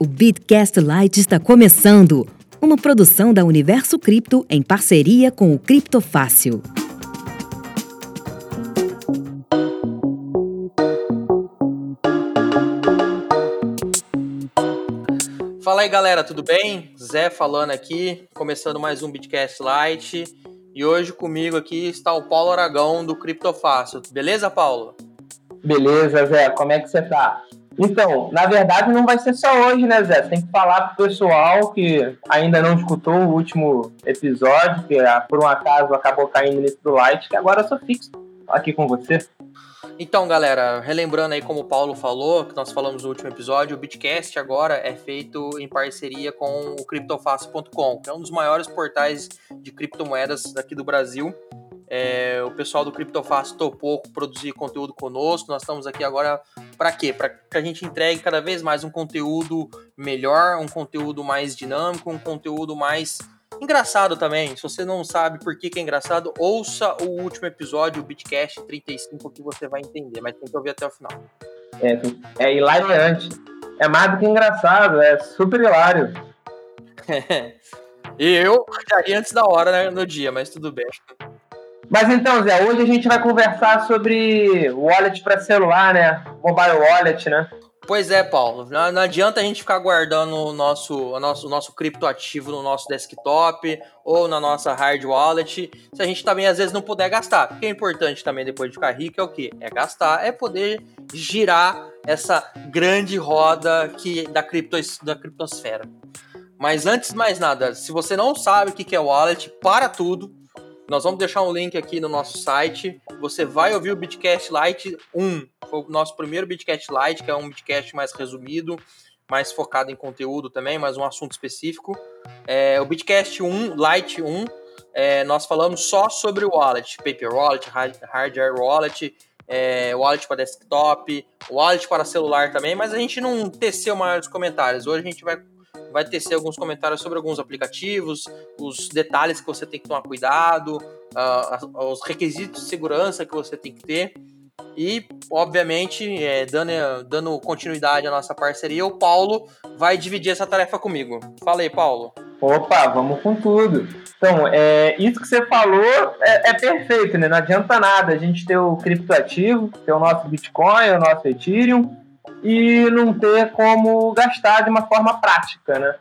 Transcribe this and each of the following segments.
O Bitcast Lite está começando. Uma produção da Universo Cripto em parceria com o Criptofácil. Fala aí galera, tudo bem? Zé falando aqui, começando mais um Bitcast Lite. E hoje comigo aqui está o Paulo Aragão do Criptofácil. Beleza, Paulo? Beleza, Zé, como é que você tá? Então, na verdade não vai ser só hoje, né, Zé? Tem que falar pro pessoal que ainda não escutou o último episódio, que ah, por um acaso acabou caindo nesse do Light, que agora eu sou fixo aqui com você. Então, galera, relembrando aí como o Paulo falou, que nós falamos no último episódio, o Bitcast agora é feito em parceria com o criptofácil.com, que é um dos maiores portais de criptomoedas aqui do Brasil. É, o pessoal do Criptofácil topou produzir conteúdo conosco. Nós estamos aqui agora para quê? Para que a gente entregue cada vez mais um conteúdo melhor, um conteúdo mais dinâmico, um conteúdo mais engraçado também. Se você não sabe por que, que é engraçado, ouça o último episódio, o Bitcast 35, que você vai entender, mas tem que ouvir até o final. É, é hilariante. É mais do que engraçado, é super hilário. e eu já antes da hora né, no dia, mas tudo bem. Mas então, Zé, hoje a gente vai conversar sobre wallet para celular, né? Mobile wallet, né? Pois é, Paulo. Não, não, adianta a gente ficar guardando o nosso, o nosso, o nosso criptoativo no nosso desktop ou na nossa hard wallet, se a gente também às vezes não puder gastar. O que é importante também depois de ficar rico é o que? É gastar, é poder girar essa grande roda que da, cripto, da criptosfera. Mas antes de mais nada, se você não sabe o que é wallet, para tudo, nós vamos deixar um link aqui no nosso site. Você vai ouvir o Bitcast Lite 1. Foi o nosso primeiro Bitcast Lite, que é um Bitcast mais resumido, mais focado em conteúdo também, mas um assunto específico. É, o Bitcast 1, Lite 1, é, nós falamos só sobre wallet, paper wallet, hardware wallet, é, wallet para desktop, wallet para celular também, mas a gente não teceu maiores comentários. Hoje a gente vai vai tecer alguns comentários sobre alguns aplicativos, os detalhes que você tem que tomar cuidado, uh, os requisitos de segurança que você tem que ter. E, obviamente, é, dando, dando continuidade à nossa parceria, o Paulo vai dividir essa tarefa comigo. Fala aí, Paulo. Opa, vamos com tudo. Então, é, isso que você falou é, é, perfeito, né? Não adianta nada a gente ter o criptoativo, ter o nosso Bitcoin, o nosso Ethereum, e não ter como gastar de uma forma prática, né?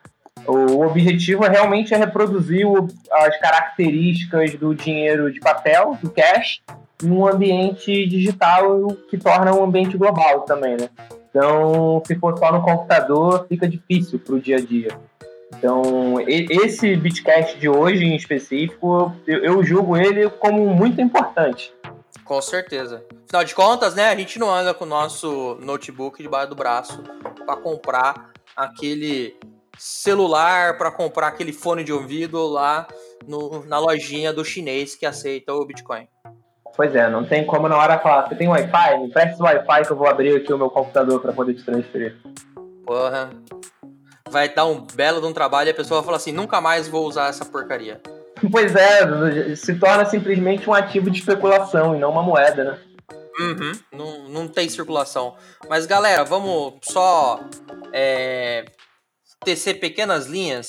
O objetivo é realmente é reproduzir as características do dinheiro de papel, do cash, num ambiente digital que torna um ambiente global também, né? Então, se for só no computador, fica difícil para o dia a dia. Então, esse Bitcast de hoje em específico, eu julgo ele como muito importante. Com certeza. Afinal de contas, né, a gente não anda com o nosso notebook debaixo do braço para comprar aquele celular, para comprar aquele fone de ouvido lá no, na lojinha do chinês que aceita o Bitcoin. Pois é, não tem como na hora falar, você tem Wi-Fi? Me presta o Wi-Fi que eu vou abrir aqui o meu computador para poder te transferir. Porra. Vai dar um belo de um trabalho e a pessoa vai falar assim, nunca mais vou usar essa porcaria. Pois é, se torna simplesmente um ativo de especulação e não uma moeda, né? Uhum, não, não tem circulação. Mas galera, vamos só é, tecer pequenas linhas.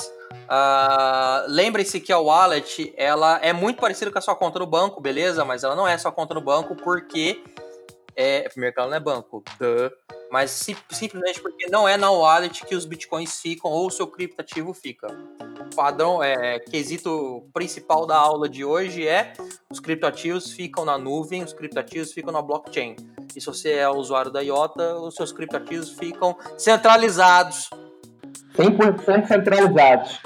Uh, Lembre-se que a wallet ela é muito parecida com a sua conta no banco, beleza? Mas ela não é sua conta no banco porque é, primeiro que ela não é banco, duh, mas sim, simplesmente porque não é na wallet que os bitcoins ficam ou o seu criptativo fica. O padrão, é, quesito principal da aula de hoje é os criptativos ficam na nuvem, os criptativos ficam na blockchain. E se você é usuário da IOTA, os seus criptativos ficam centralizados 100% centralizados.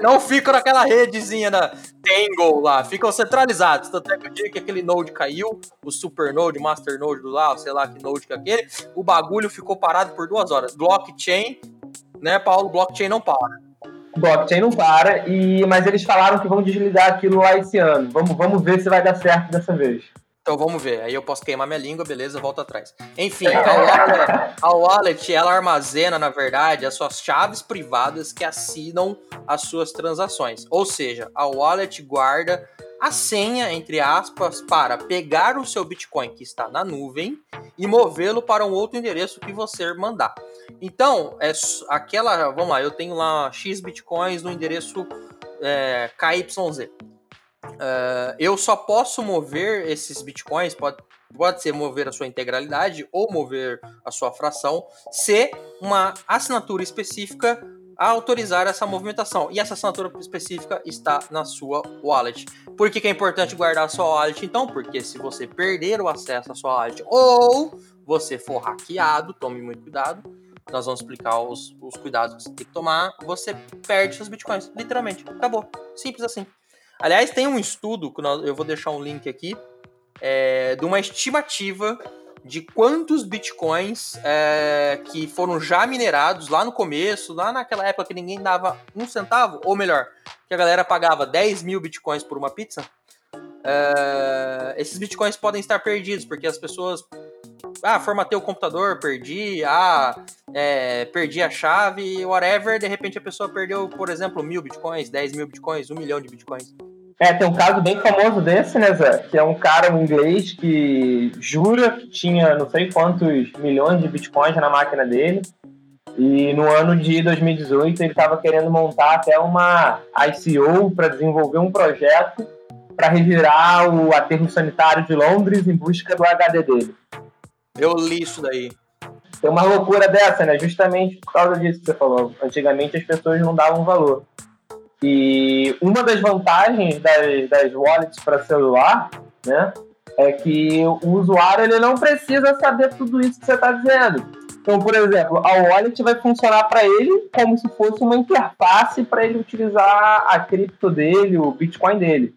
Não ficam naquela redezinha da Tangle lá, ficam centralizados. Tanto é que o dia que aquele node caiu, o super node, master node do lá, sei lá que node que é aquele, o bagulho ficou parado por duas horas. Blockchain, né, Paulo? Blockchain não para. Blockchain não para, e, mas eles falaram que vão desligar aquilo lá esse ano. Vamos, vamos ver se vai dar certo dessa vez. Então vamos ver. Aí eu posso queimar minha língua, beleza, volto atrás. Enfim, a wallet, a wallet, ela armazena, na verdade, as suas chaves privadas que assinam as suas transações. Ou seja, a wallet guarda a senha, entre aspas, para pegar o seu Bitcoin que está na nuvem e movê-lo para um outro endereço que você mandar. Então, é aquela. Vamos lá, eu tenho lá X Bitcoins no endereço é, KYZ. Uh, eu só posso mover esses bitcoins, pode, pode ser mover a sua integralidade ou mover a sua fração, se uma assinatura específica autorizar essa movimentação. E essa assinatura específica está na sua wallet. Por que, que é importante guardar a sua wallet, então? Porque se você perder o acesso à sua wallet ou você for hackeado, tome muito cuidado. Nós vamos explicar os, os cuidados que você tem que tomar. Você perde seus bitcoins, literalmente. Acabou. Simples assim. Aliás, tem um estudo, que eu vou deixar um link aqui, é, de uma estimativa de quantos bitcoins é, que foram já minerados lá no começo, lá naquela época que ninguém dava um centavo, ou melhor, que a galera pagava 10 mil bitcoins por uma pizza. É, esses bitcoins podem estar perdidos, porque as pessoas. Ah, formatei o computador, perdi, ah, é, perdi a chave, whatever. De repente a pessoa perdeu, por exemplo, mil bitcoins, 10 mil bitcoins, um milhão de bitcoins. É, tem um caso bem famoso desse, né, Zé? Que é um cara, um inglês, que jura que tinha não sei quantos milhões de bitcoins na máquina dele. E no ano de 2018 ele estava querendo montar até uma ICO para desenvolver um projeto para revirar o aterro sanitário de Londres em busca do HD dele. Eu li isso daí. Tem uma loucura dessa, né? Justamente por causa disso que você falou. Antigamente as pessoas não davam valor. E uma das vantagens das, das wallets para celular, né, é que o usuário ele não precisa saber tudo isso que você está dizendo. Então, por exemplo, a wallet vai funcionar para ele como se fosse uma interface para ele utilizar a cripto dele, o Bitcoin dele.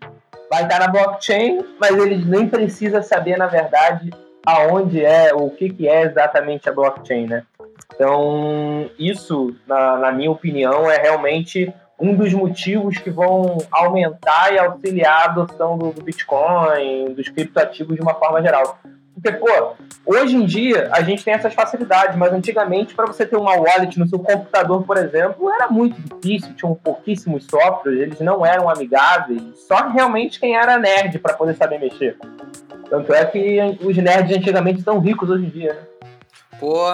Vai estar na blockchain, mas ele nem precisa saber, na verdade, aonde é, o que, que é exatamente a blockchain, né? Então, isso, na, na minha opinião, é realmente um dos motivos que vão aumentar e auxiliar a adoção do, do Bitcoin, dos criptoativos de uma forma geral. Porque, pô, hoje em dia a gente tem essas facilidades, mas antigamente, para você ter uma wallet no seu computador, por exemplo, era muito difícil, tinham pouquíssimos softwares, eles não eram amigáveis, só realmente quem era nerd para poder saber mexer. Tanto é que os nerds antigamente estão ricos hoje em dia, né? Pô,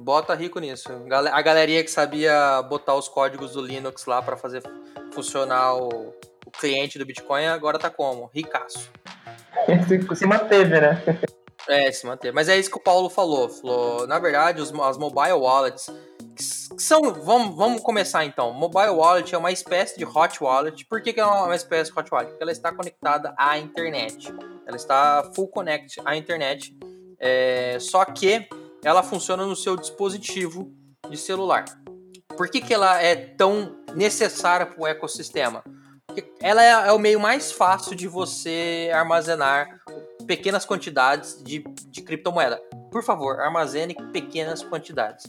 Bota rico nisso. A galerinha que sabia botar os códigos do Linux lá para fazer funcionar o, o, cliente do Bitcoin, agora tá como? Ricaço. se manteve, né? É, se manteve. Mas é isso que o Paulo falou. falou na verdade, os, as mobile wallets são. Vamos, vamos começar então. Mobile wallet é uma espécie de hot wallet. Por que, que é uma espécie de hot wallet? Porque ela está conectada à internet. Ela está full connect à internet. É, só que ela funciona no seu dispositivo de celular. Por que, que ela é tão necessária para o ecossistema? Porque ela é, é, o meio mais fácil de você armazenar pequenas quantidades de, de criptomoeda. Por favor, armazene pequenas quantidades.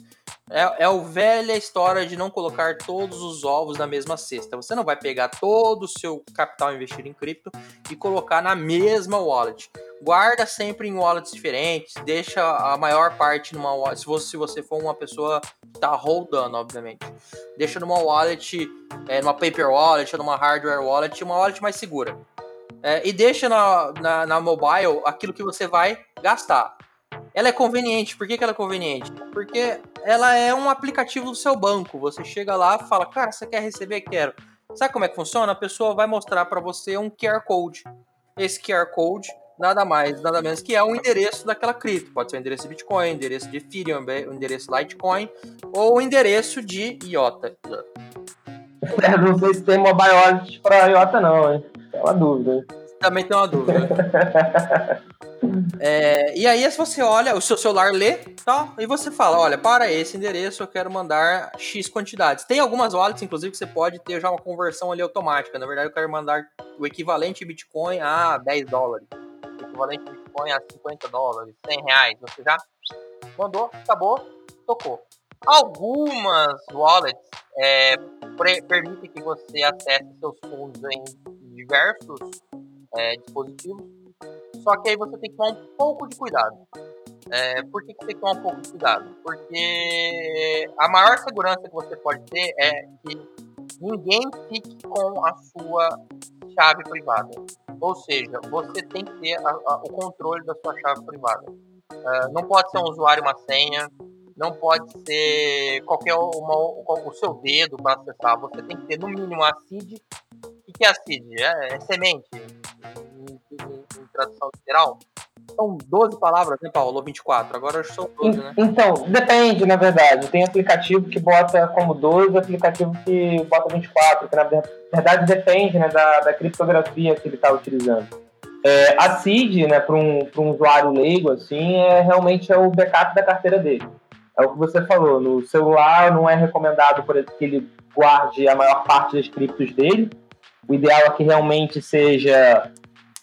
É, é o velha história de não colocar todos os ovos na mesma cesta. Você não vai pegar todo o seu capital investido em cripto e colocar na mesma wallet. Guarda sempre em wallets diferentes, deixa a maior parte numa wallet. Se você, se você for uma pessoa que tá holdando, obviamente. Deixa numa wallet, é, numa paper wallet, numa hardware wallet, uma wallet mais segura. É, e deixa na, na, na mobile aquilo que você vai gastar. Ela é conveniente. Por que, que ela é conveniente? Porque ela é um aplicativo do seu banco. Você chega lá fala, cara, você quer receber? Quero. Sabe como é que funciona? A pessoa vai mostrar para você um QR Code. Esse QR Code nada mais, nada menos que é o endereço daquela cripto. Pode ser o endereço de Bitcoin, endereço de Ethereum, o endereço Litecoin ou o endereço de IOTA. É, não sei se tem mobile wallet para IOTA não, hein? É uma dúvida. Também tem uma dúvida. É, e aí, se você olha, o seu celular lê, tá? E você fala: olha, para esse endereço eu quero mandar X quantidades. Tem algumas wallets, inclusive, que você pode ter já uma conversão ali automática. Na verdade, eu quero mandar o equivalente Bitcoin a 10 dólares. Equivalente Bitcoin a 50 dólares, 100 reais. Você já mandou, acabou, tocou. Algumas wallets é, permitem que você acesse seus fundos em diversos é, dispositivos só que aí você tem que tomar um pouco de cuidado. É, por que, que tem que tomar um pouco de cuidado? Porque a maior segurança que você pode ter é que ninguém fique com a sua chave privada. Ou seja, você tem que ter a, a, o controle da sua chave privada. Uh, não pode ser um usuário uma senha, não pode ser qualquer uma, o seu dedo para acessar. Você tem que ter no mínimo a seed. O que é a seed? É, é semente, em, em, em tradução literal são 12 palavras, né, Paulo? Ou 24? Agora são 12, né? Então, depende, na verdade. Tem aplicativo que bota como 12, aplicativo que bota 24, que na verdade depende né, da, da criptografia que ele está utilizando. É, a CID, né, para um, um usuário leigo, assim, é realmente é o backup da carteira dele. É o que você falou, no celular não é recomendado por que ele guarde a maior parte das criptos dele. O ideal é que realmente seja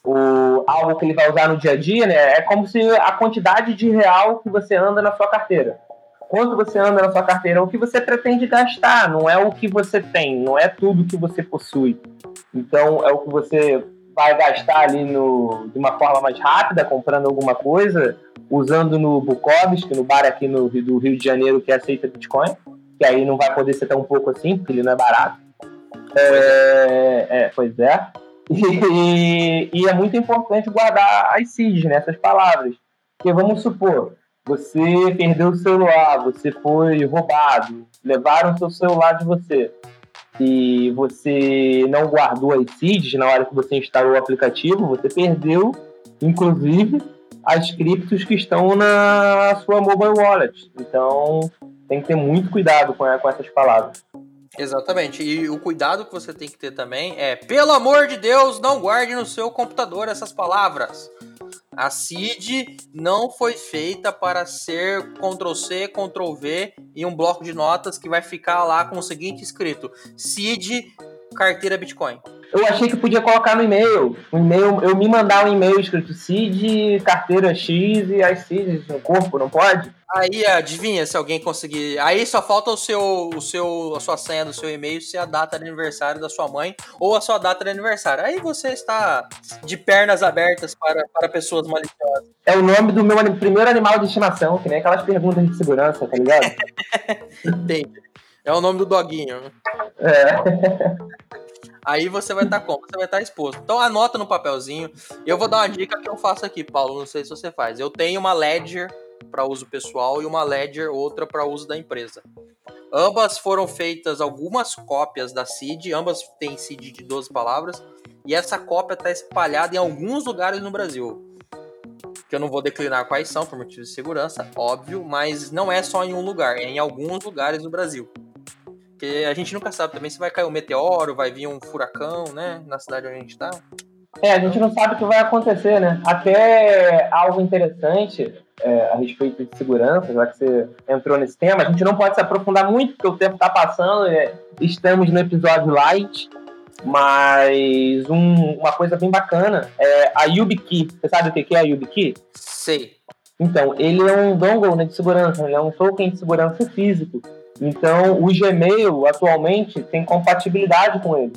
o, algo que ele vai usar no dia a dia, né? É como se a quantidade de real que você anda na sua carteira. Quanto você anda na sua carteira, é o que você pretende gastar, não é o que você tem, não é tudo que você possui. Então, é o que você vai gastar ali no, de uma forma mais rápida, comprando alguma coisa, usando no Bukowski, no bar aqui no, do Rio de Janeiro que aceita Bitcoin, que aí não vai poder ser tão pouco assim, porque ele não é barato. É, é, pois é. E, e, é muito importante guardar as seeds, né, essas palavras. Porque vamos supor, você perdeu o celular, você foi roubado, levaram seu celular de você e você não guardou as seeds na hora que você instalou o aplicativo, você perdeu, inclusive, as criptos que estão na sua mobile wallet. Então, tem que ter muito cuidado com, com essas palavras. Exatamente. E o cuidado que você tem que ter também é, pelo amor de Deus, não guarde no seu computador essas palavras. A CID não foi feita para ser Ctrl C, Ctrl V em um bloco de notas que vai ficar lá com o seguinte escrito: CID carteira Bitcoin. Eu achei que podia colocar no e-mail. O e-mail, eu me mandar um e-mail escrito CID, carteira X e as CIDs no corpo, não pode? Aí adivinha se alguém conseguir. Aí só falta o seu, o seu, a sua senha do seu e-mail ser a data de aniversário da sua mãe ou a sua data de aniversário. Aí você está de pernas abertas para, para pessoas maliciosas. É o nome do meu primeiro animal de estimação, que nem aquelas perguntas de segurança, tá ligado? Entendi. É o nome do doguinho. É. Aí você vai estar tá como? Você vai estar tá exposto. Então anota no papelzinho. Eu vou dar uma dica que eu faço aqui, Paulo. Não sei se você faz. Eu tenho uma Ledger para uso pessoal e uma Ledger outra para uso da empresa. Ambas foram feitas algumas cópias da CID, ambas têm CID de 12 palavras, e essa cópia está espalhada em alguns lugares no Brasil. Que eu não vou declinar quais são, por motivos de segurança, óbvio, mas não é só em um lugar, é em alguns lugares no Brasil. Porque a gente nunca sabe também se vai cair um meteoro, vai vir um furacão, né, na cidade onde a gente está. É, a gente não sabe o que vai acontecer, né? Até algo interessante é, a respeito de segurança, já que você entrou nesse tema, a gente não pode se aprofundar muito, porque o tempo está passando, é, estamos no episódio light, mas um, uma coisa bem bacana é a YubiKey. Você sabe o que é a YubiKey? Sei. Então, ele é um dongle né, de segurança, ele é um token de segurança físico. Então, o Gmail atualmente tem compatibilidade com ele.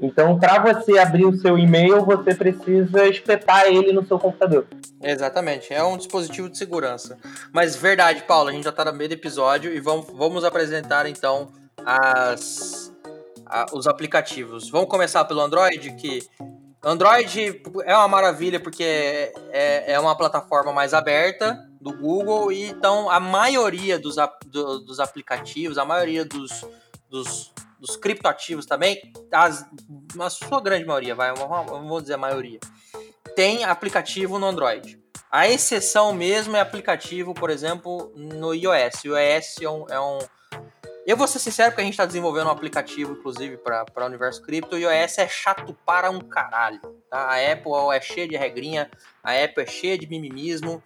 Então, para você abrir o seu e-mail, você precisa espetar ele no seu computador. Exatamente, é um dispositivo de segurança. Mas verdade, Paulo, a gente já está no meio do episódio e vamos, vamos apresentar então as, a, os aplicativos. Vamos começar pelo Android, que Android é uma maravilha porque é, é, uma plataforma mais aberta do Google e então a maioria dos, do, dos aplicativos, a maioria dos, dos dos criptoativos também, as, a sua grande maioria, vai, vamos dizer a maioria, tem aplicativo no Android. A exceção mesmo é aplicativo, por exemplo, no iOS. O iOS é um, é um eu vou ser sincero porque a gente está desenvolvendo um aplicativo, inclusive, para o universo cripto, e o iOS é chato para um caralho. Tá? A Apple é cheia de regrinha, a Apple é cheia de mimimismo,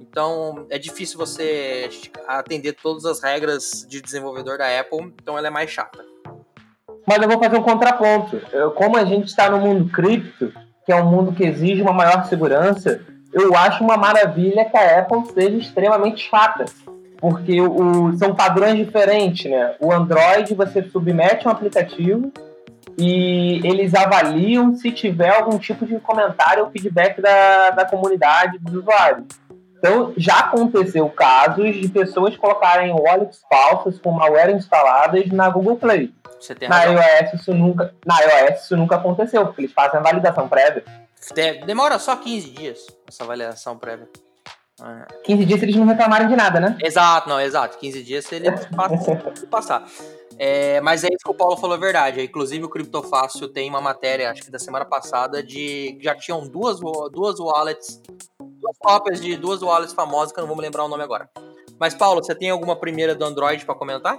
então é difícil você atender todas as regras de desenvolvedor da Apple, então ela é mais chata. Mas eu vou fazer um contraponto. Como a gente está no mundo cripto, que é um mundo que exige uma maior segurança, eu acho uma maravilha que a Apple seja extremamente chata. Porque o, são padrões diferentes, né? O Android, você submete um aplicativo e eles avaliam se tiver algum tipo de comentário ou feedback da, da comunidade dos usuários. Então, já aconteceu casos de pessoas colocarem wallets falsas com malware instaladas na Google Play. Na iOS isso nunca, na iOS isso nunca aconteceu, porque eles fazem a validação prévia. Demora só 15 dias essa avaliação prévia. 15 dias se eles não reclamarem de nada, né? Exato, não, exato. 15 dias se ele passar. É, mas é isso que o Paulo falou a verdade. Inclusive, o Criptofácil tem uma matéria, acho que da semana passada, de já tinham duas, duas wallets, duas cópias de duas wallets famosas, que eu não vou me lembrar o nome agora. Mas, Paulo, você tem alguma primeira do Android para comentar?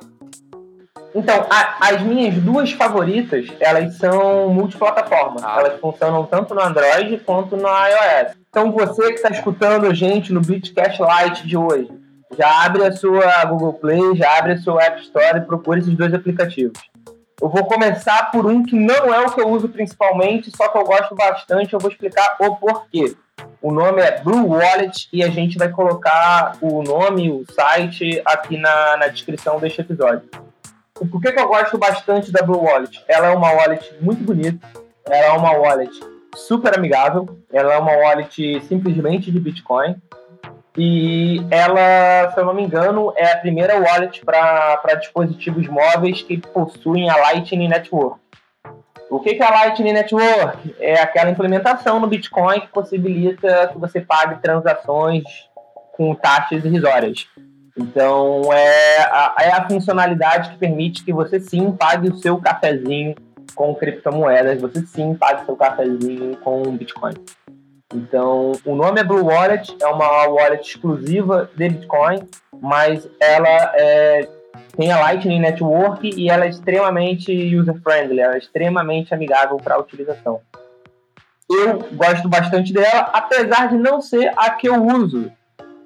Então, a, as minhas duas favoritas, elas são multiplataforma. Ah. Elas funcionam tanto no Android quanto no iOS. Então, você que está escutando a gente no Bitcast Lite de hoje, já abre a sua Google Play, já abre a sua App Store e procure esses dois aplicativos. Eu vou começar por um que não é o que eu uso principalmente, só que eu gosto bastante. Eu vou explicar o porquê. O nome é Blue Wallet e a gente vai colocar o nome, o site aqui na, na descrição deste episódio. Por que, que eu gosto bastante da Blue Wallet? Ela é uma wallet muito bonita, ela é uma wallet super amigável, ela é uma wallet simplesmente de Bitcoin e ela, se eu não me engano, é a primeira wallet para dispositivos móveis que possuem a Lightning Network. O que, é a Lightning Network? É aquela implementação no Bitcoin que possibilita que você pague transações com taxas irrisórias. Então, é a, é a funcionalidade que permite que você sim pague o seu cafezinho com criptomoedas, você sim pague o seu cafezinho com Bitcoin. Então, o nome é Blue Wallet, é uma wallet exclusiva de Bitcoin, mas ela é, tem a Lightning Network e ela é extremamente user-friendly, ela é extremamente amigável para a utilização. Eu gosto bastante dela, apesar de não ser a que eu uso.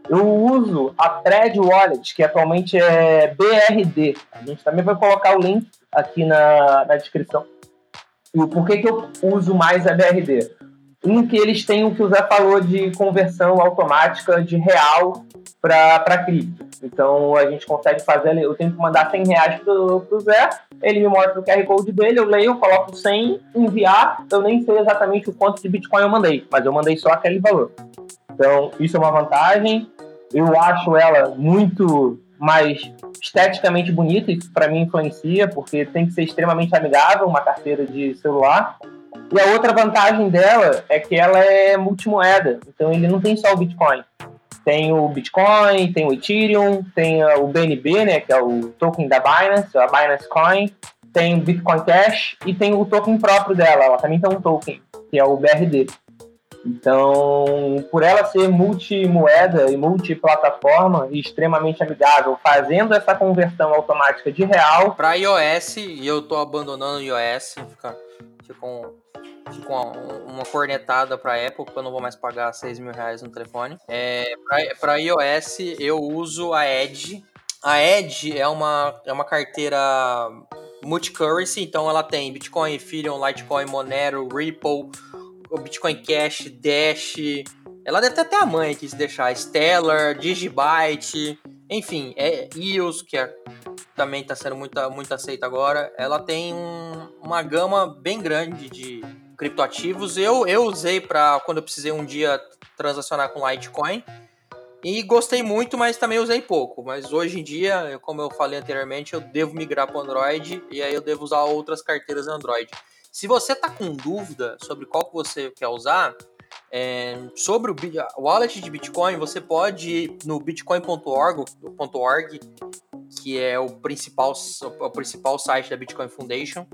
Eu uso a Thread Wallet, que atualmente é BRD. A gente também vai colocar o link aqui na, na descrição. E por que, que eu uso mais a BRD? Um que eles têm o que o Zé falou de conversão automática de real para cripto. Então a gente consegue fazer, eu tenho que mandar 100 reais pro, pro Zé, ele me mostra o QR Code dele, eu leio, coloco 100, enviar, eu nem sei exatamente o quanto de Bitcoin eu mandei, mas eu mandei só aquele valor. Então, isso é uma vantagem. Eu acho ela muito mais esteticamente bonita, isso para mim influencia, porque tem que ser extremamente amigável uma carteira de celular. E a outra vantagem dela é que ela é multimoeda, então ele não tem só o Bitcoin. Tem o Bitcoin, tem o Ethereum, tem o BNB, né, que é o token da Binance, a Binance Coin, tem o Bitcoin Cash e tem o token próprio dela, ela também tem um token, que é o BRD. Então, por ela ser multimoeda e multiplataforma e extremamente amigável, fazendo essa conversão automática de real. Para iOS, e eu tô abandonando iOS, fica, fica, um, fica uma, uma cornetada para Apple, porque eu não vou mais pagar 6 mil reais no telefone. É, para iOS, eu uso a Edge. A Edge é uma, é uma carteira multicurrency, então ela tem Bitcoin, Ethereum, Litecoin, Monero, Ripple o Bitcoin Cash, Dash. Ela deve ter até a mãe aqui se deixar. Stellar, Digibyte, enfim, é EOS, que é, também está sendo muito, muito aceita agora. Ela tem um, uma gama bem grande de criptoativos. Eu, eu usei para quando eu precisei um dia transacionar com Litecoin. E gostei muito, mas também usei pouco. Mas hoje em dia, como eu falei anteriormente, eu devo migrar para Android e aí eu devo usar outras carteiras Android. Se você tá com dúvida sobre qual que você quer usar, é, sobre o wallet de Bitcoin, você pode ir no bitcoin.org, que é o principal, o principal site da Bitcoin Foundation.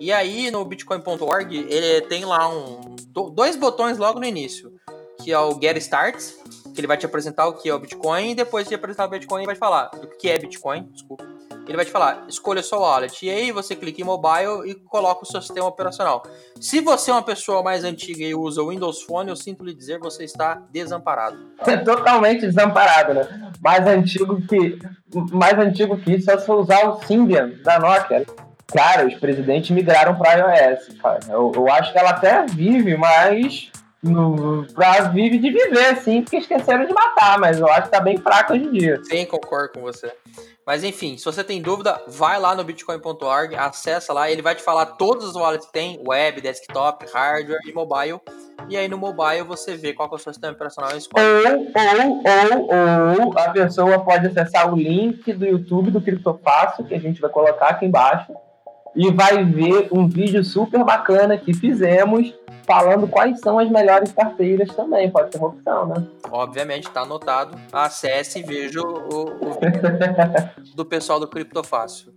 E aí no bitcoin.org ele tem lá um, dois botões logo no início, que é o Get Start, que ele vai te apresentar o que é o Bitcoin, e depois de apresentar o Bitcoin, ele vai falar do que é Bitcoin, desculpa ele vai te falar, escolha sua wallet. E aí você clica em mobile e coloca o seu sistema operacional. Se você é uma pessoa mais antiga e usa o Windows Phone, eu sinto lhe dizer, você está desamparado. É totalmente desamparado, né? Mais antigo que, mais antigo que isso é se usar o Symbian da Nokia. Cara, os presidentes migraram para iOS, cara. Eu, eu acho que ela até vive, mas no, pra vive de viver, sim, porque esqueceram de matar, mas eu acho que tá bem fraco hoje em dia. Sim, concordo com você. Mas enfim, se você tem dúvida, vai lá no bitcoin.org, acessa lá, ele vai te falar todas as wallets que tem, web, desktop, hardware e mobile. E aí no mobile você vê qual é o seu sistema operacional e escolhe. Ou, ou, ou, a pessoa pode acessar o link do YouTube do Criptofácil, que a gente vai colocar aqui embaixo, e vai ver um vídeo super bacana que fizemos falando quais são as melhores carteiras também. Pode ser uma opção, né? Obviamente, está anotado. Acesse e veja o, o do pessoal do Criptofácil.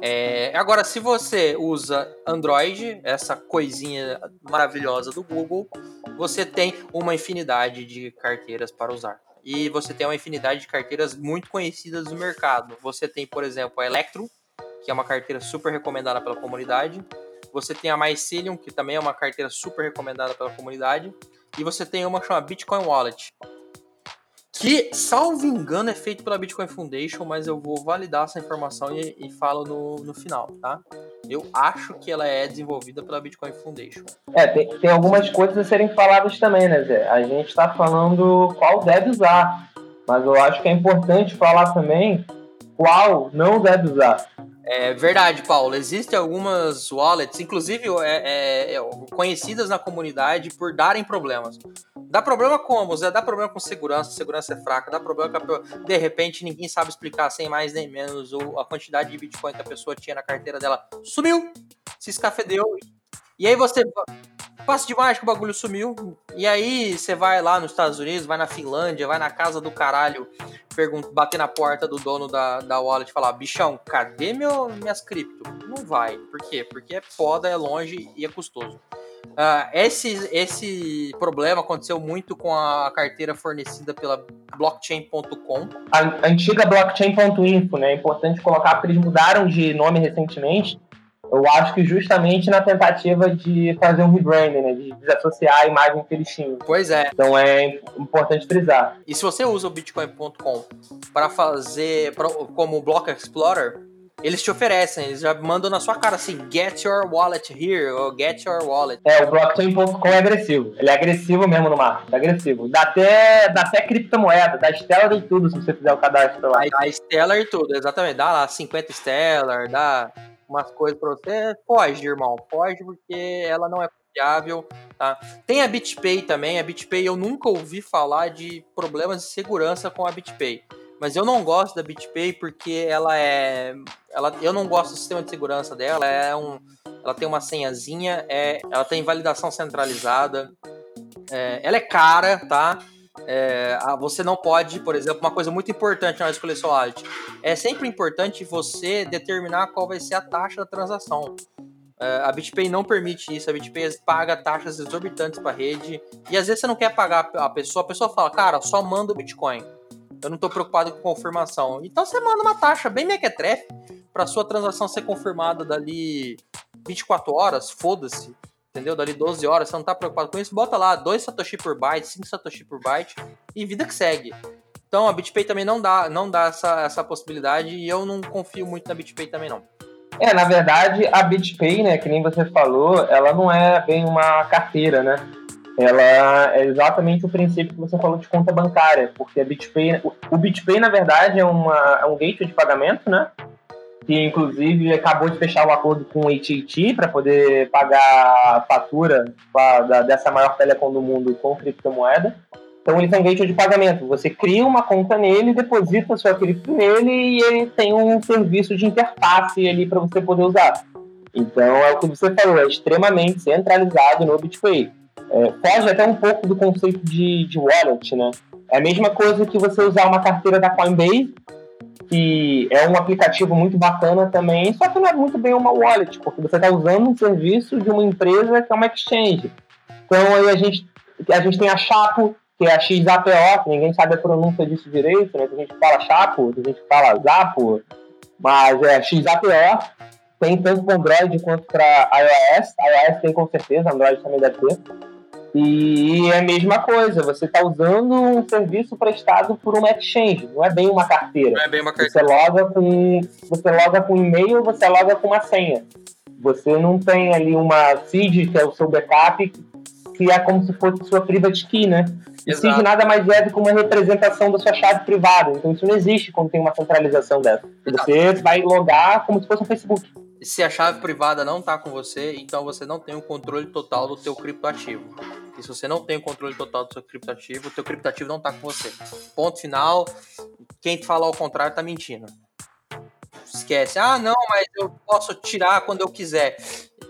É, agora, se você usa Android, essa coisinha maravilhosa do Google, você tem uma infinidade de carteiras para usar. E você tem uma infinidade de carteiras muito conhecidas no mercado. Você tem, por exemplo, a Electro, que é uma carteira super recomendada pela comunidade. Você tem a Mycelium, que também é uma carteira super recomendada pela comunidade. E você tem uma chamada Bitcoin Wallet, que, salvo engano, é feito pela Bitcoin Foundation, mas eu vou validar essa informação e, e falo no, no final, tá? Eu acho que ela é desenvolvida pela Bitcoin Foundation. É, tem, tem algumas coisas a serem faladas também, né, Zé? A gente está falando qual deve usar, mas eu acho que é importante falar também qual não deve usar. É verdade, Paulo. Existem algumas wallets, inclusive é, é, é, conhecidas na comunidade por darem problemas. Dá problema como? Zé? Dá problema com segurança, segurança é fraca, dá problema que de repente ninguém sabe explicar sem mais nem menos ou a quantidade de Bitcoin que a pessoa tinha na carteira dela sumiu, se escafedeu. E aí você Passa de mágica, o bagulho sumiu. E aí você vai lá nos Estados Unidos, vai na Finlândia, vai na casa do caralho, pergunta, bater na porta do dono da, da wallet e falar: bichão, cadê meu, minhas cripto? Não vai. Por quê? Porque é foda, é longe e é custoso. Uh, esse, esse problema aconteceu muito com a carteira fornecida pela blockchain.com. A, antiga blockchain.info, né? É importante colocar porque eles mudaram de nome recentemente eu acho que justamente na tentativa de fazer um rebranding, né? De desassociar a imagem que eles tinham. Pois é. Então é importante frisar. E se você usa o Bitcoin.com para fazer pra, como Block Explorer, eles te oferecem, eles já mandam na sua cara assim, get your wallet here, ou get your wallet. É, o blockchain.com é agressivo. Ele é agressivo mesmo no marketing, é agressivo. Dá até, dá até criptomoeda, dá Stellar e tudo, se você fizer o cadastro lá. Dá Stellar e tudo, exatamente. Dá lá 50 Stellar, dá umas coisas pra você, foge, irmão. Foge porque ela não é confiável, tá? Tem a BitPay também. A BitPay eu nunca ouvi falar de problemas de segurança com a BitPay. Mas eu não gosto da BitPay porque ela é. Ela, eu não gosto do sistema de segurança dela. É um, ela tem uma senhazinha, é, ela tem validação centralizada. É, ela é cara, tá? É, você não pode, por exemplo, uma coisa muito importante na escolher seu wallet. É sempre importante você determinar qual vai ser a taxa da transação. É, a BitPay não permite isso, a BitPay paga taxas exorbitantes para a rede. E às vezes você não quer pagar a pessoa, a pessoa fala, cara, só manda o Bitcoin. Eu não estou preocupado com confirmação. Então você manda uma taxa bem mequetrefe para sua transação ser confirmada dali 24 horas, foda-se entendeu? Dali 12 horas, você não tá preocupado com isso, bota lá 2 Satoshi por byte, 5 Satoshi por byte e vida que segue. Então a BitPay também não dá, não dá essa, essa possibilidade e eu não confio muito na BitPay também não. É, na verdade, a BitPay, né, que nem você falou, ela não é bem uma carteira, né? Ela é exatamente o princípio que você falou de conta bancária, porque a BitPay, o BitPay na verdade é, uma, é um gateway de pagamento, né? Que inclusive acabou de fechar o um acordo com o AT&T para poder pagar a fatura da, dessa maior telecom do mundo com criptomoeda. Então ele tem um gateway de pagamento. Você cria uma conta nele, deposita sua cripto nele e ele tem um serviço de interface ali para você poder usar. Então é o que você falou, é extremamente centralizado no Bitcoin. É, foge até um pouco do conceito de, de wallet, né? É a mesma coisa que você usar uma carteira da Coinbase que é um aplicativo muito bacana também, só que não é muito bem uma wallet, porque você está usando um serviço de uma empresa que é uma exchange. Então aí a gente, a gente tem a Chapo, que é a XAPO, que ninguém sabe a pronúncia disso direito, né? a gente fala Chapo, a gente fala Zapo, mas é XAPO. Tem tanto para Android quanto para iOS. iOS tem com certeza, Android também deve ter. E é a mesma coisa, você está usando um serviço prestado por uma exchange, não é bem uma carteira. Não é bem uma carteira. Você loga com, você loga com e-mail, você loga com uma senha. Você não tem ali uma seed, que é o seu backup, que é como se fosse sua private key, né? E seed nada mais é do que uma representação da sua chave privada. Então isso não existe quando tem uma centralização dessa. Você vai logar como se fosse um Facebook. Se a chave privada não está com você, então você não tem o controle total do teu criptoativo. Se você não tem o controle total do seu criptativo, o teu criptativo não está com você. Ponto final. Quem falar ao contrário está mentindo. esquece. Ah, não, mas eu posso tirar quando eu quiser.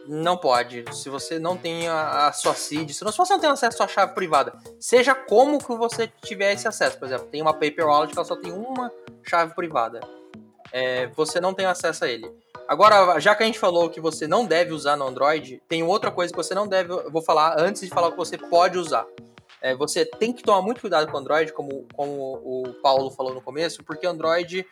Não pode. Se você não tem a, a sua seed, se você não tem acesso à sua chave privada, seja como que você tiver esse acesso. Por exemplo, tem uma Paper Wallet que ela só tem uma chave privada. É, você não tem acesso a ele. Agora, já que a gente falou que você não deve usar no Android, tem outra coisa que você não deve. Vou falar antes de falar o que você pode usar. É, você tem que tomar muito cuidado com o Android, como, como o Paulo falou no começo, porque Android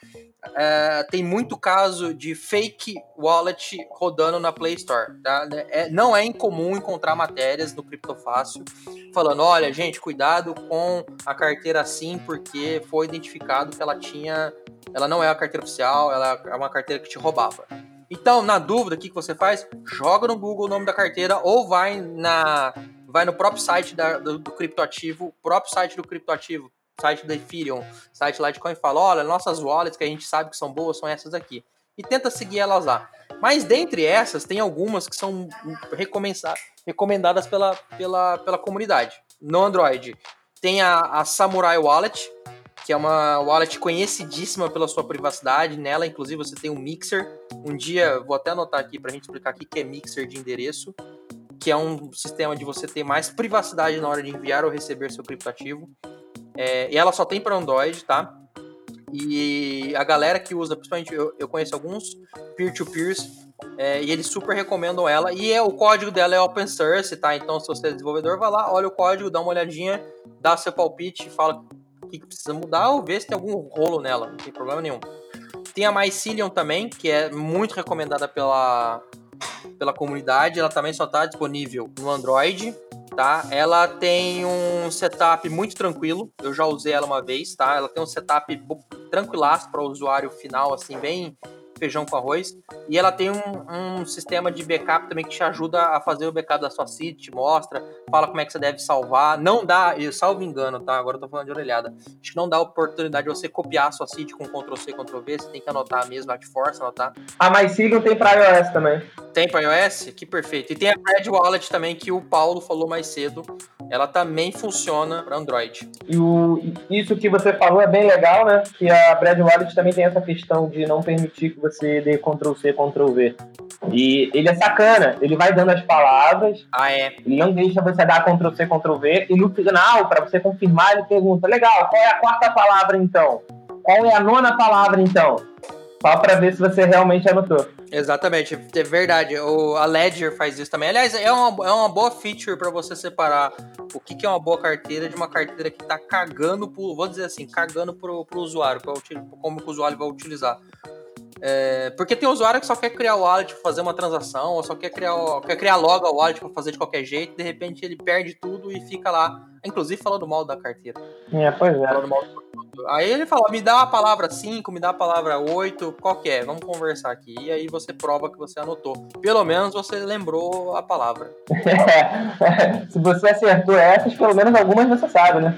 é, tem muito caso de fake wallet rodando na Play Store. Tá? É, não é incomum encontrar matérias no Criptofácil falando: olha, gente, cuidado com a carteira assim, porque foi identificado que ela tinha. Ela não é a carteira oficial, ela é uma carteira que te roubava. Então, na dúvida, o que, que você faz? Joga no Google o nome da carteira ou vai na vai no próprio site da, do, do criptoativo, próprio site do criptoativo, site da Ethereum, site Litecoin, fala, olha, nossas wallets que a gente sabe que são boas são essas aqui. E tenta seguir elas lá. Mas dentre essas, tem algumas que são recomendadas pela, pela, pela comunidade. No Android, tem a, a Samurai Wallet, que é uma wallet conhecidíssima pela sua privacidade. Nela, inclusive, você tem um mixer. Um dia, vou até anotar aqui para a gente explicar o que é mixer de endereço que é um sistema de você ter mais privacidade na hora de enviar ou receber seu criptoativo. É, e ela só tem para Android, tá? E a galera que usa, principalmente eu, eu conheço alguns peer-to-peers, é, e eles super recomendam ela. E é, o código dela é open source, tá? Então, se você é desenvolvedor, vai lá, olha o código, dá uma olhadinha, dá seu palpite, fala o que precisa mudar ou vê se tem algum rolo nela, não tem problema nenhum. Tem a Mycelium também, que é muito recomendada pela, pela comunidade, ela também só está disponível no Android, tá? Ela tem um setup muito tranquilo, eu já usei ela uma vez, tá? Ela tem um setup tranquilaço para o usuário final, assim, bem feijão com arroz. E ela tem um, um, sistema de backup também que te ajuda a fazer o backup da sua seed, te mostra, fala como é que você deve salvar. Não dá, salvo engano, tá? Agora eu tô falando de orelhada. Acho que não dá a oportunidade de você copiar a sua seed com Ctrl C, Ctrl V, você tem que anotar mesmo, ela te força a anotar. A MySignal tem para iOS também. Tem para iOS? Que perfeito. E tem a Red Wallet também, que o Paulo falou mais cedo. Ela também funciona para Android. E o, isso que você falou é bem legal, né? Que a Red Wallet também tem essa questão de não permitir que você dê Ctrl C, Ctrl V. E ele é sacana, ele vai dando as palavras. Ah, é? Ele não deixa você dar Ctrl C, Ctrl V. E no final, para você confirmar, ele pergunta: legal, qual é a quarta palavra então? Qual é a nona palavra então? Só para ver se você realmente anotou. Exatamente, é verdade. O, a Ledger faz isso também. Aliás, é uma, é uma boa feature para você separar o que, que, é uma boa carteira de uma carteira que está cagando, por, vou dizer assim, cagando pro, pro usuário, como o usuário vai utilizar. É, porque tem usuário que só quer criar o wallet para fazer uma transação, ou só quer criar, quer criar logo o wallet para fazer de qualquer jeito, de repente ele perde tudo e fica lá, inclusive falando mal da carteira. É, pois é. Falando mal Aí ele fala, me dá a palavra 5, me dá a palavra 8, qual que é? Vamos conversar aqui. E aí você prova que você anotou. Pelo menos você lembrou a palavra. Se você acertou essas, pelo menos algumas você sabe, né?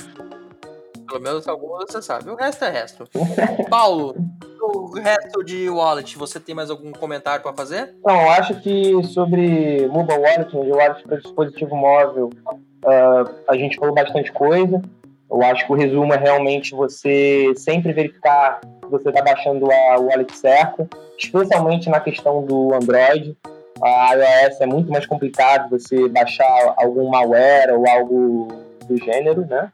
Pelo menos algumas você sabe. O resto é resto. Paulo, o resto de wallet, você tem mais algum comentário para fazer? Não, eu acho que sobre mobile wallet, né, de wallet para dispositivo móvel, uh, a gente falou bastante coisa. Eu acho que o resumo é realmente você sempre verificar se você está baixando a wallet certa, especialmente na questão do Android. A iOS é muito mais complicado você baixar algum malware ou algo do gênero, né?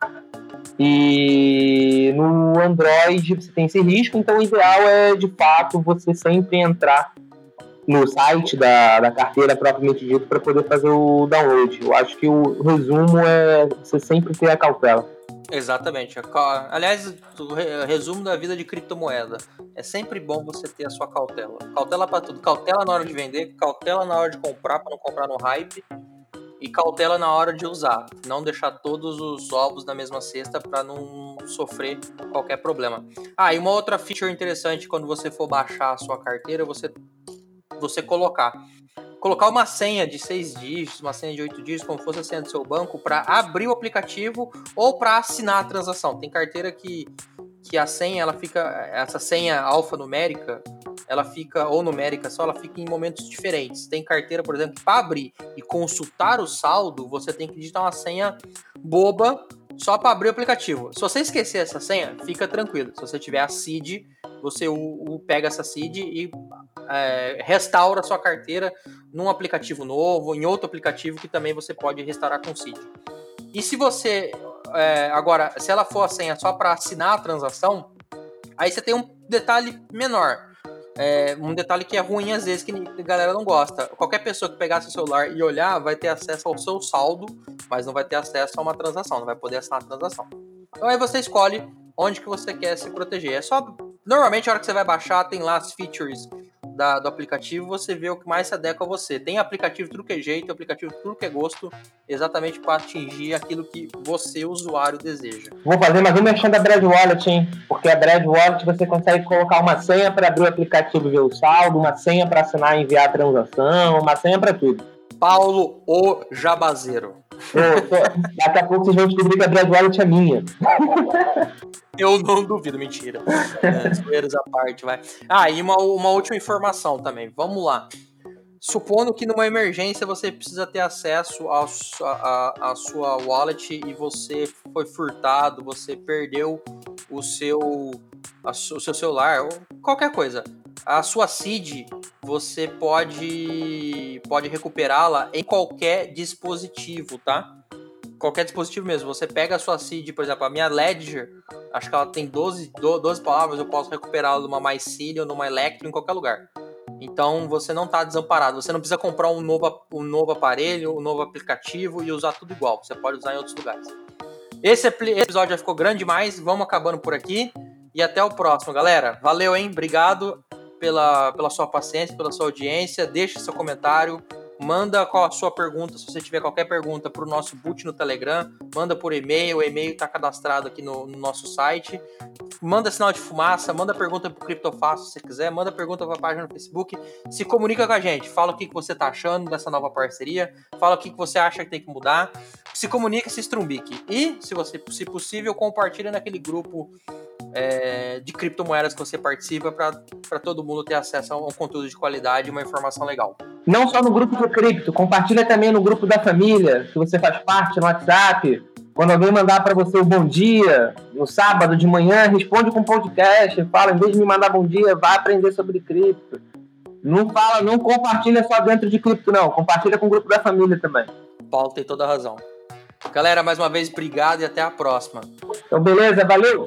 E no Android você tem esse risco, então o ideal é de fato você sempre entrar no site da, da carteira propriamente dito para poder fazer o download. Eu acho que o resumo é você sempre ter a cautela. Exatamente. Aliás, o resumo da vida de criptomoeda. É sempre bom você ter a sua cautela. Cautela para tudo. Cautela na hora de vender, cautela na hora de comprar para não comprar no hype e cautela na hora de usar. Não deixar todos os ovos na mesma cesta para não sofrer qualquer problema. Ah, e uma outra feature interessante quando você for baixar a sua carteira, você você colocar colocar uma senha de seis dígitos, uma senha de oito dígitos, como fosse a senha do seu banco, para abrir o aplicativo ou para assinar a transação. Tem carteira que, que a senha, ela fica, essa senha alfanumérica, ela fica, ou numérica só, ela fica em momentos diferentes. Tem carteira, por exemplo, para abrir e consultar o saldo, você tem que digitar uma senha boba só para abrir o aplicativo. Se você esquecer essa senha, fica tranquilo. Se você tiver a CID, você pega essa CID e é, restaura sua carteira num aplicativo novo, em outro aplicativo que também você pode restaurar com CID. E se você é, agora, se ela for a senha só para assinar a transação, aí você tem um detalhe menor. É, um detalhe que é ruim às vezes que a galera não gosta. Qualquer pessoa que pegar seu celular e olhar vai ter acesso ao seu saldo, mas não vai ter acesso a uma transação, não vai poder assinar a transação. Então aí você escolhe onde que você quer se proteger. É só normalmente a hora que você vai baixar tem lá as features da, do aplicativo, você vê o que mais se adequa a você. Tem aplicativo tudo que é jeito, aplicativo tudo que é gosto, exatamente para atingir aquilo que você, usuário, deseja. Vou fazer mais um merchan da Brad Wallet, hein? Porque a Brad Wallet você consegue colocar uma senha para abrir o aplicativo e ver o saldo, uma senha para assinar e enviar a transação, uma senha para tudo. Paulo, o jabazeiro. Daqui a pouco vocês vão descobrir que a Brad Wallet é minha. Eu não duvido, mentira. É, à parte, vai. Ah, e uma, uma última informação também. Vamos lá. Supondo que numa emergência você precisa ter acesso à a, a, sua wallet e você foi furtado, você perdeu o seu, a, o seu celular, qualquer coisa. A sua seed você pode, pode recuperá-la em qualquer dispositivo, tá? Qualquer dispositivo mesmo. Você pega a sua seed, por exemplo, a minha Ledger, acho que ela tem 12, 12 palavras, eu posso recuperá-la numa MyCine ou numa Electro em qualquer lugar. Então você não está desamparado. Você não precisa comprar um novo, um novo aparelho, um novo aplicativo e usar tudo igual. Você pode usar em outros lugares. Esse episódio já ficou grande demais. Vamos acabando por aqui. E até o próximo, galera. Valeu, hein? Obrigado pela, pela sua paciência, pela sua audiência. Deixe seu comentário. Manda qual a sua pergunta, se você tiver qualquer pergunta, para o nosso boot no Telegram. Manda por e-mail, o e-mail está cadastrado aqui no, no, nosso site. Manda sinal de fumaça, manda pergunta para o Criptofácil se você quiser. Manda pergunta para a página no Facebook. Se comunica com a gente. Fala o que, que você está achando dessa nova parceria. Fala o que, que você acha que tem que mudar. Se comunica, se estrumbique. E, se, você, se possível, compartilha naquele grupo é, de criptomoedas que você participa para todo mundo ter acesso a um conteúdo de qualidade e uma informação legal. Não só no grupo do cripto, compartilha também no grupo da família, se você faz parte no WhatsApp. Quando alguém mandar para você o bom dia, no sábado de manhã, responde com podcast, fala, em vez de me mandar bom dia, vá aprender sobre cripto. Não fala, não compartilha só dentro de cripto, não. Compartilha com o grupo da família também. Paulo tem toda a razão. Galera, mais uma vez, obrigado e até a próxima. Então, beleza, valeu!